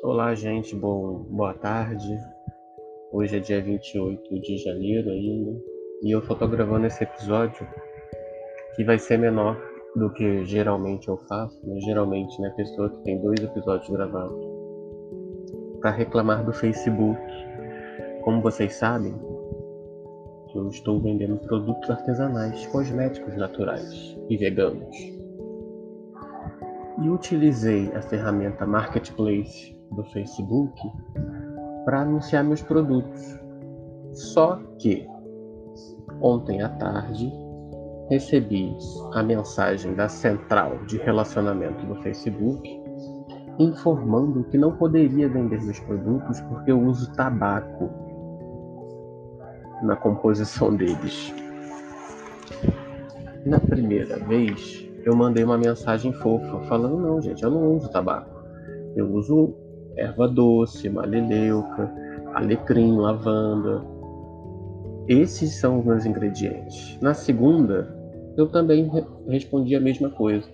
Olá, gente, bom, boa tarde. Hoje é dia 28 de janeiro ainda e eu tô gravando esse episódio que vai ser menor do que geralmente eu faço, né? geralmente, né, pessoa que tem dois episódios gravados, para reclamar do Facebook. Como vocês sabem, eu estou vendendo produtos artesanais, cosméticos naturais e veganos. E utilizei a ferramenta Marketplace do Facebook para anunciar meus produtos. Só que ontem à tarde recebi a mensagem da central de relacionamento do Facebook informando que não poderia vender meus produtos porque eu uso tabaco na composição deles. Na primeira vez, eu mandei uma mensagem fofa falando: não, gente, eu não uso tabaco. Eu uso erva doce, maleleuca, alecrim, lavanda. Esses são os meus ingredientes. Na segunda, eu também respondi a mesma coisa.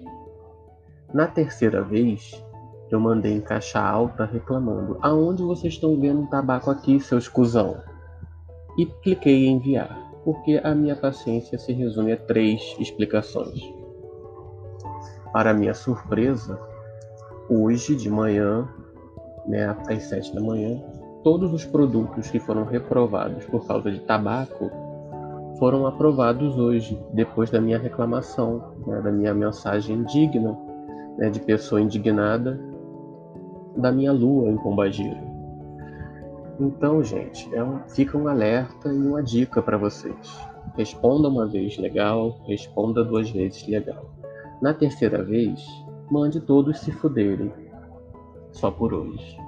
Na terceira vez, eu mandei em caixa alta reclamando: aonde vocês estão vendo tabaco aqui, seus cuzão? E cliquei em enviar, porque a minha paciência se resume a três explicações. Para minha surpresa, hoje de manhã né, às 7 da manhã, todos os produtos que foram reprovados por causa de tabaco foram aprovados hoje, depois da minha reclamação, né, da minha mensagem digna, né, de pessoa indignada, da minha lua em Pombagira. Então, gente, é um, fica um alerta e uma dica para vocês. Responda uma vez legal, responda duas vezes legal. Na terceira vez, mande todos se fuderem só por hoje.